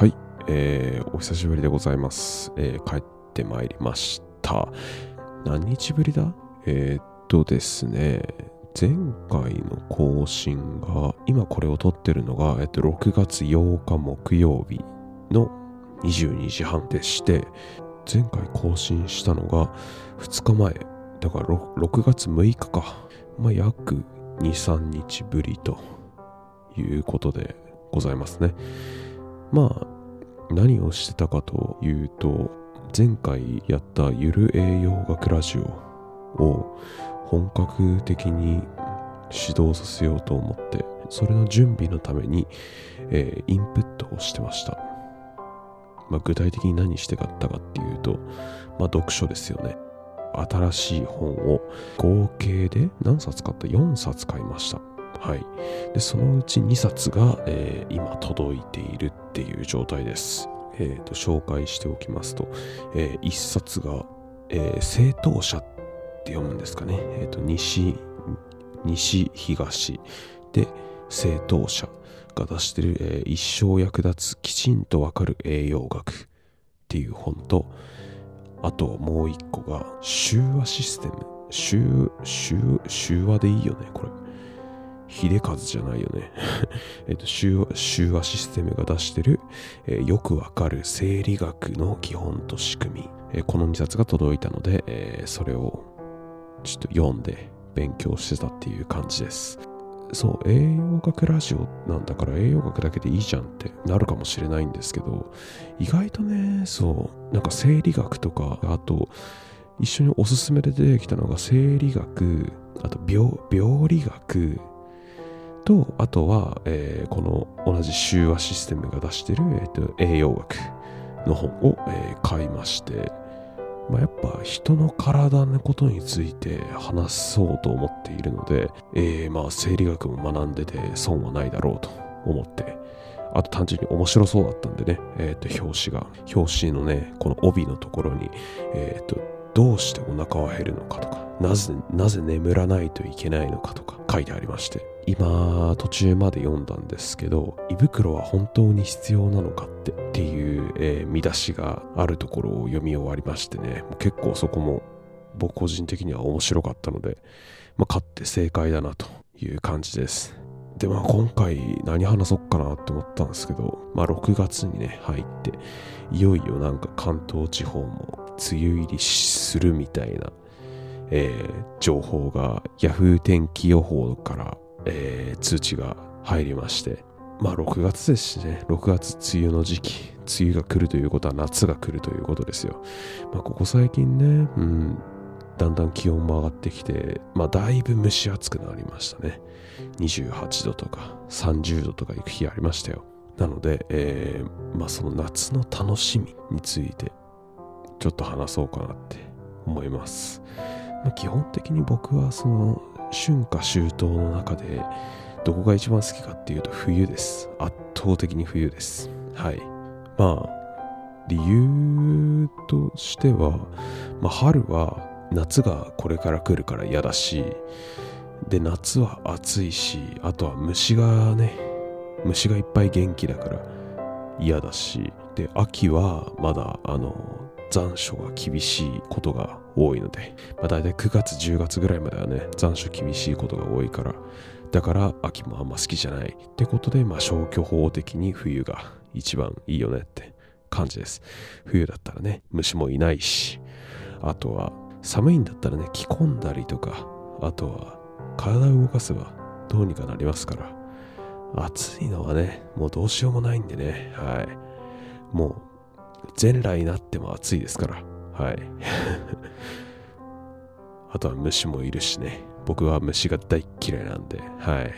はい、えー、お久しぶりでございます。えー、帰ってまいりました。何日ぶりだ？えー、っとですね、前回の更新が、今これを撮ってるのが、えっと、6月8日木曜日の22時半でして、前回更新したのが2日前、だから 6, 6月6日か。まあ、約2、3日ぶりということでございますね。まあ、何をしてたかというと、前回やったゆる栄養学ラジオを本格的に指導させようと思って、それの準備のために、えー、インプットをしてました。まあ、具体的に何してかったかっていうと、まあ、読書ですよね。新しい本を合計で何冊買った ?4 冊買いました。はい。で、そのうち2冊が、えー、今届いているっていう状態です。え、ー、と、紹介しておきますと、えー、1冊が、えー、正当者って読むんですかね。えっ、と、西、西東で正当者が出してる、え一生役立つきちんとわかる栄養学っていう本と、あともう一個が、修和システム。修、修、修和でいいよね、これ。秀和じゃないよね。えっと、修和システムが出してる、えー、よくわかる生理学の基本と仕組み。えー、この2冊が届いたので、えー、それをちょっと読んで勉強してたっていう感じです。そう、栄養学ラジオなんだから栄養学だけでいいじゃんってなるかもしれないんですけど、意外とね、そう、なんか生理学とか、あと、一緒におすすめで出てきたのが生理学、あと病病理学、と、あとは、えー、この同じ修和システムが出してる、えーと、栄養学の本を、えー、買いまして、まあ、やっぱ人の体のことについて話そうと思っているので、えー、まあ生理学も学んでて損はないだろうと思って、あと単純に面白そうだったんでね、え、ー、と表紙が、表紙のね、この帯のところに、え、ー、と、どうしてお腹は減るのかとか、なぜ、なぜ眠らないといけないのかとか書いてありまして、今途中まで読んだんですけど胃袋は本当に必要なのかってっていう、えー、見出しがあるところを読み終わりましてね。結構そこも僕個人的には面白かったので、まあ、勝って正解だなという感じです。でまあ今回何話そうかなって思ったんですけどまあ6月にね入っていよいよなんか関東地方も梅雨入りするみたいなえー、情報が Yahoo! 天気予報からえー、通知が入りまして、まあ6月ですしね、6月梅雨の時期、梅雨が来るということは夏が来るということですよ。まあここ最近ね、うん、だんだん気温も上がってきて、まあだいぶ蒸し暑くなりましたね。28度とか30度とか行く日ありましたよ。なので、えー、まあその夏の楽しみについてちょっと話そうかなって思います。まあ、基本的に僕はその春夏秋冬の中でどこが一番好きかっていうと冬です。圧倒的に冬です。はい。まあ、理由としては、まあ、春は夏がこれから来るから嫌だし、で、夏は暑いし、あとは虫がね、虫がいっぱい元気だから嫌だし、で、秋はまだ、あの、残暑が厳しいことが多いので、まあ、大体9月10月ぐらいまではね残暑厳しいことが多いからだから秋もあんま好きじゃないってことで、まあ、消去法的に冬が一番いいよねって感じです。冬だったらね虫もいないしあとは寒いんだったらね着込んだりとかあとは体を動かせばどうにかなりますから暑いのはねもうどうしようもないんでねはい。もう全来になっても暑いですから。はい。あとは虫もいるしね。僕は虫が大嫌いなんで、はい。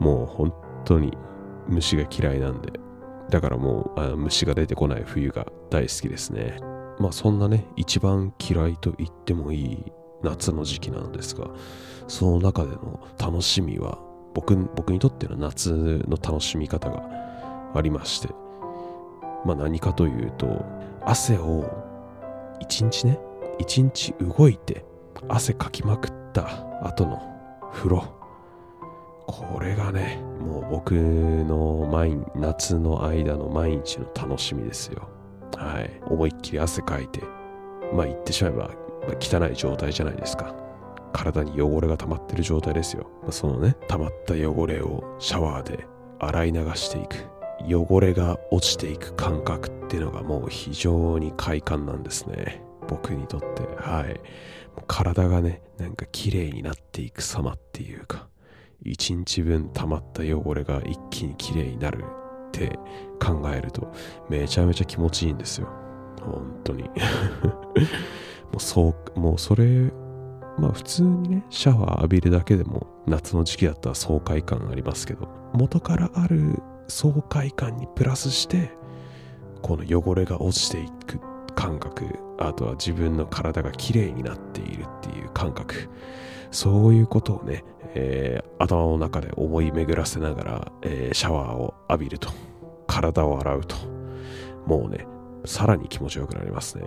もう本当に虫が嫌いなんで。だからもうあ虫が出てこない冬が大好きですね。まあそんなね、一番嫌いと言ってもいい夏の時期なのですが、その中での楽しみは、僕僕にとっての夏の楽しみ方がありまして、まあ何かというと、汗を一日ね、一日動いて汗かきまくった後の風呂。これがね、もう僕の毎夏の間の毎日の楽しみですよ。はい。思いっきり汗かいて、まあ言ってしまえば、まあ、汚い状態じゃないですか。体に汚れが溜まってる状態ですよ。まあ、そのね、溜まった汚れをシャワーで洗い流していく。汚れが落ちていく感覚っていうのがもう非常に快感なんですね。僕にとって。はい。体がね、なんか綺麗になっていく様っていうか、一日分溜まった汚れが一気に綺麗になるって考えると、めちゃめちゃ気持ちいいんですよ。本当に。もうそう、もうそれ、まあ普通にね、シャワー浴びるだけでも夏の時期だったら爽快感ありますけど、元からある爽快感にプラスして、この汚れが落ちていく感覚、あとは自分の体が綺麗になっているっていう感覚、そういうことをね、えー、頭の中で思い巡らせながら、えー、シャワーを浴びると、体を洗うと、もうね、さらに気持ちよくなりますね。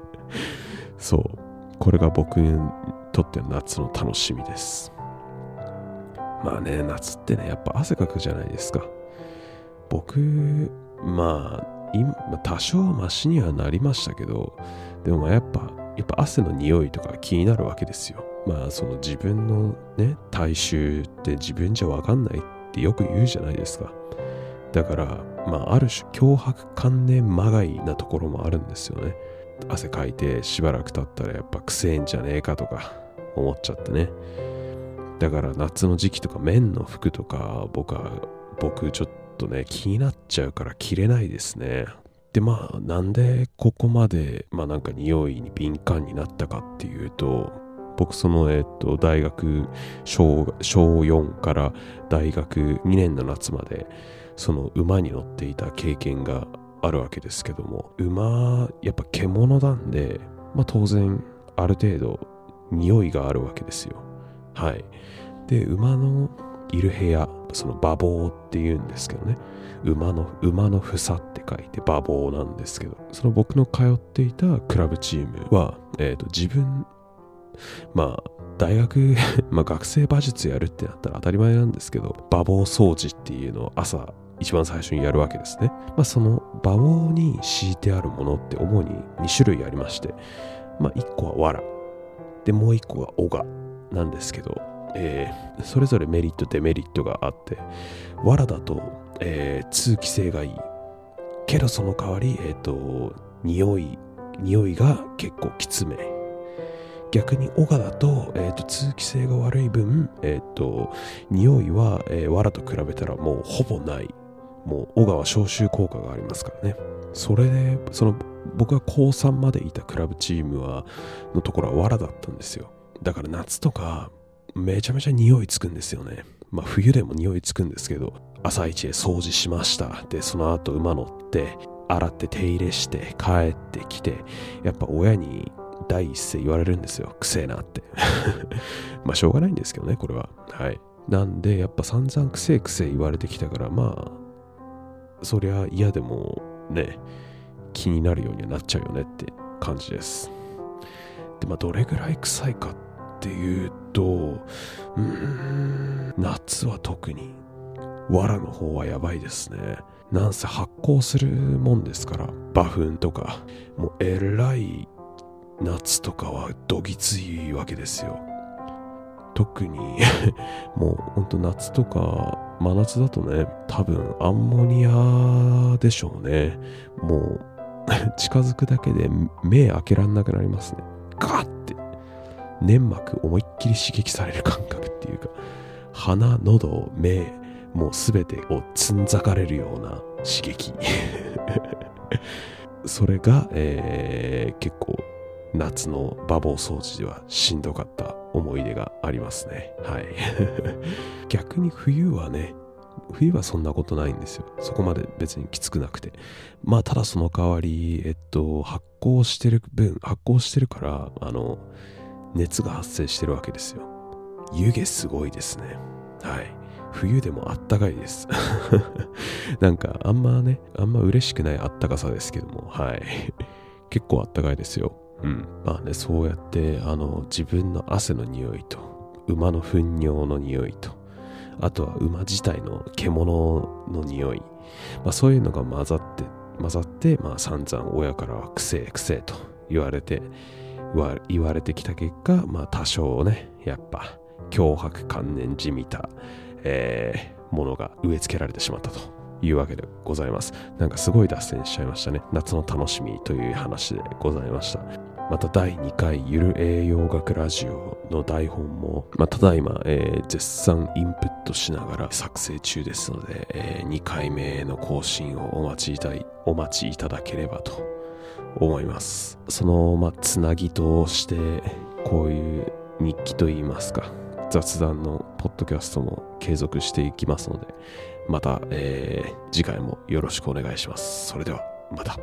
そう。これが僕にとっての夏の楽しみです。まあね、夏ってね、やっぱ汗かくじゃないですか。僕、まあ、今、多少マシにはなりましたけど、でもやっぱ、やっぱ汗の匂いとか気になるわけですよ。まあその自分のね、体臭って自分じゃわかんないってよく言うじゃないですか。だから、まあある種脅迫観念まがいなところもあるんですよね。汗かいてしばらく経ったらやっぱくせえんじゃねえかとか思っちゃってね。だから夏の時期とか綿の服とか僕は、僕ちょっとね、気になっちゃうから着れないですね。でまあなんでここまでまあなんか匂いに敏感になったかっていうと僕そのえっと大学小小4から大学2年の夏までその馬に乗っていた経験があるわけですけども馬やっぱ獣なんでまあ当然ある程度匂いがあるわけですよはいで馬のいる部屋その馬房っていうんですけどね馬の馬の房って書いて馬房なんですけどその僕の通っていたクラブチームは、えーと、自分まあ大学 まあ学生馬術やるってなったら当たり前なんですけど馬房掃除っていうのを朝一番最初にやるわけですね。まあその馬房に敷いてあるものって主に2種類ありまして、まあ1個は藁。で、もう1個がオガなんですけど、えー、それぞれメリットデメリットがあって、藁だと、えー、通気性がいい。けどその代わり、えっ、ー、と、匂い、匂いが結構きつめ。逆にオガだと,、えーと、通気性が悪い分、えーと、匂いは、えー、藁と比べたらもうほぼない。もうオガは消臭効果がありますからね。それで、その僕が高3までいたクラブチームは、のところは藁だったんですよ。だから夏とかめちゃめちゃ匂いつくんですよね。まあ冬でも匂いつくんですけど、朝一へ掃除しました。で、その後馬乗って、洗って手入れして帰ってきて、やっぱ親に第一声言われるんですよ。くせえなって。まあしょうがないんですけどね、これは。はい。なんで、やっぱ散々くせえくせえ言われてきたから、まあ、そりゃ嫌でもね、気になるようにはなっちゃうよねって感じです。で、まあどれぐらい臭いかってっていうと、うん、夏は特に、藁の方はやばいですね。なんせ発酵するもんですから、馬糞とか、もうえらい夏とかはどぎついわけですよ。特に もうほんと夏とか真夏だとね、多分アンモニアでしょうね。もう 近づくだけで目開けらんなくなりますね。ガッ粘膜思いっきり刺激される感覚っていうか、鼻、喉、目、もう全てをつんざかれるような刺激。それが、えー、結構夏の馬房掃除ではしんどかった思い出がありますね。はい。逆に冬はね、冬はそんなことないんですよ。そこまで別にきつくなくて。まあ、ただその代わり、えっと、発酵してる分、発酵してるから、あの、熱が発生してるわけですよ。湯気すごいですね。はい。冬でもあったかいです。なんかあんまね、あんま嬉しくないあったかさですけども、はい。結構あったかいですよ。うん。まあね、そうやって、あの、自分の汗の匂いと、馬の糞尿の匂いと、あとは馬自体の獣の匂い、まあ、そういうのが混ざって混ざって、まあ、散々親からはくせえくせえと言われて言われてきた結果、まあ、多少ねやっぱ脅迫観念じみた、えー、ものが植え付けられてしまったというわけでございます。なんかすごい脱線しちゃいましたね。夏の楽しみという話でございました。また第2回ゆる栄養学ラジオの台本も、まあ、ただいま、えー、絶賛インプットしながら作成中ですので、えー、2回目の更新をお待ちいたお待ちいただければと思います。その、まあ、つなぎとして、こういう日記といいますか、雑談のポッドキャストも継続していきますので、また、えー、次回もよろしくお願いします。それでは、また。